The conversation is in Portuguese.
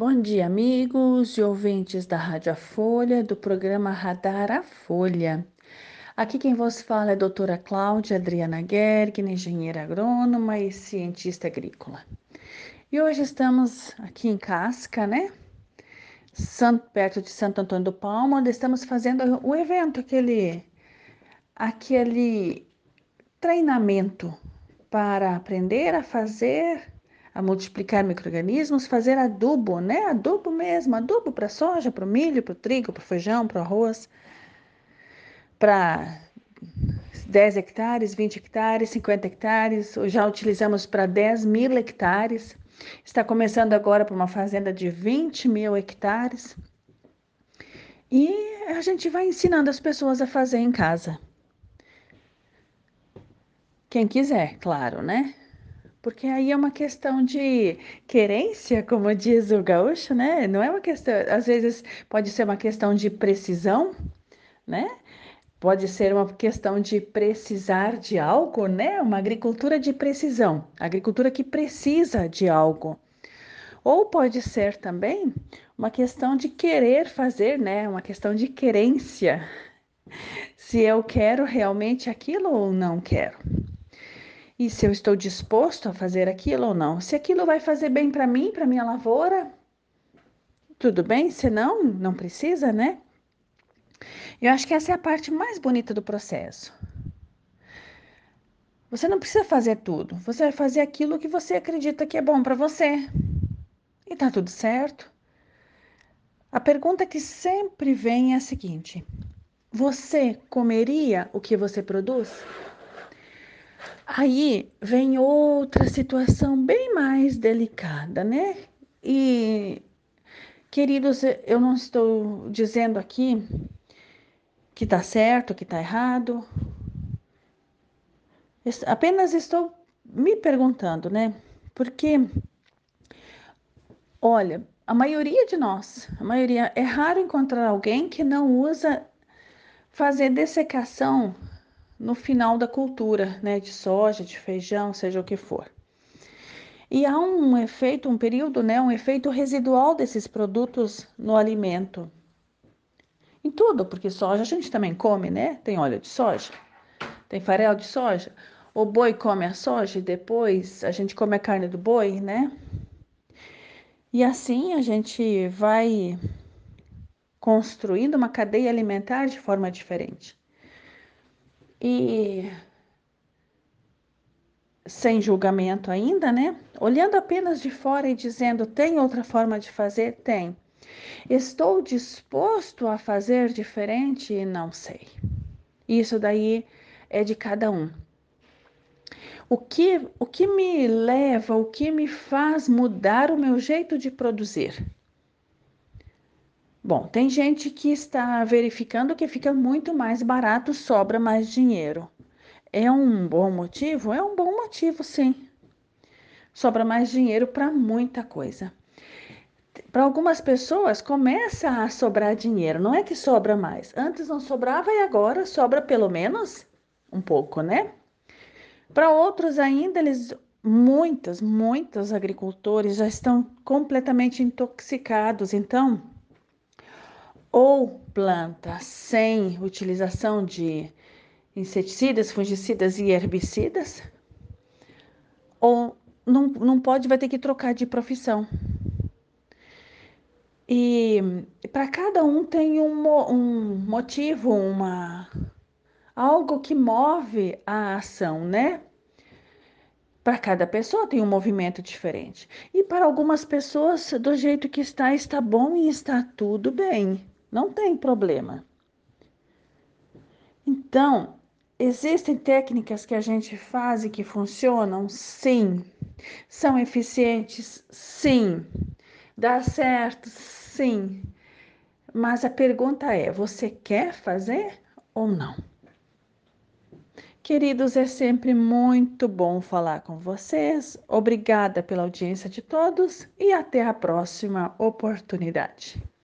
Bom dia, amigos e ouvintes da Rádio A Folha, do programa Radar a Folha. Aqui quem vos fala é a doutora Cláudia Adriana Gergen, engenheira agrônoma e cientista agrícola. E hoje estamos aqui em Casca, né? perto de Santo Antônio do Palmo, onde estamos fazendo o evento, aquele, aquele treinamento para aprender a fazer a multiplicar micro-organismos, fazer adubo, né? Adubo mesmo, adubo para soja, para o milho, para o trigo, para o feijão, para o arroz, para 10 hectares, 20 hectares, 50 hectares, já utilizamos para 10 mil hectares. Está começando agora para uma fazenda de 20 mil hectares. E a gente vai ensinando as pessoas a fazer em casa. Quem quiser, claro, né? Porque aí é uma questão de querência, como diz o gaúcho, né? Não é uma questão, às vezes pode ser uma questão de precisão, né? Pode ser uma questão de precisar de algo, né? Uma agricultura de precisão, agricultura que precisa de algo. Ou pode ser também uma questão de querer fazer, né? Uma questão de querência. Se eu quero realmente aquilo ou não quero e se eu estou disposto a fazer aquilo ou não. Se aquilo vai fazer bem para mim, para minha lavoura, tudo bem, se não, não precisa, né? Eu acho que essa é a parte mais bonita do processo. Você não precisa fazer tudo, você vai fazer aquilo que você acredita que é bom para você. E tá tudo certo. A pergunta que sempre vem é a seguinte: você comeria o que você produz? Aí vem outra situação bem mais delicada, né? E, queridos, eu não estou dizendo aqui que está certo, que está errado. Apenas estou me perguntando, né? Porque, olha, a maioria de nós, a maioria, é raro encontrar alguém que não usa fazer dessecação no final da cultura, né, de soja, de feijão, seja o que for. E há um efeito, um período, né, um efeito residual desses produtos no alimento. Em tudo, porque soja a gente também come, né? Tem óleo de soja, tem farelo de soja. O boi come a soja e depois a gente come a carne do boi, né? E assim a gente vai construindo uma cadeia alimentar de forma diferente. E sem julgamento ainda, né? Olhando apenas de fora e dizendo: tem outra forma de fazer? Tem. Estou disposto a fazer diferente? Não sei. Isso daí é de cada um. O que, o que me leva, o que me faz mudar o meu jeito de produzir? Bom, tem gente que está verificando que fica muito mais barato, sobra mais dinheiro. É um bom motivo? É um bom motivo, sim. Sobra mais dinheiro para muita coisa. Para algumas pessoas começa a sobrar dinheiro, não é que sobra mais. Antes não sobrava e agora sobra pelo menos um pouco, né? Para outros ainda, eles muitos, muitos agricultores já estão completamente intoxicados, então ou planta sem utilização de inseticidas, fungicidas e herbicidas, ou não, não pode, vai ter que trocar de profissão. E para cada um tem um, um motivo, uma algo que move a ação, né? Para cada pessoa tem um movimento diferente. E para algumas pessoas, do jeito que está, está bom e está tudo bem. Não tem problema. Então, existem técnicas que a gente faz e que funcionam? Sim. São eficientes? Sim. Dá certo? Sim. Mas a pergunta é: você quer fazer ou não? Queridos, é sempre muito bom falar com vocês. Obrigada pela audiência de todos e até a próxima oportunidade.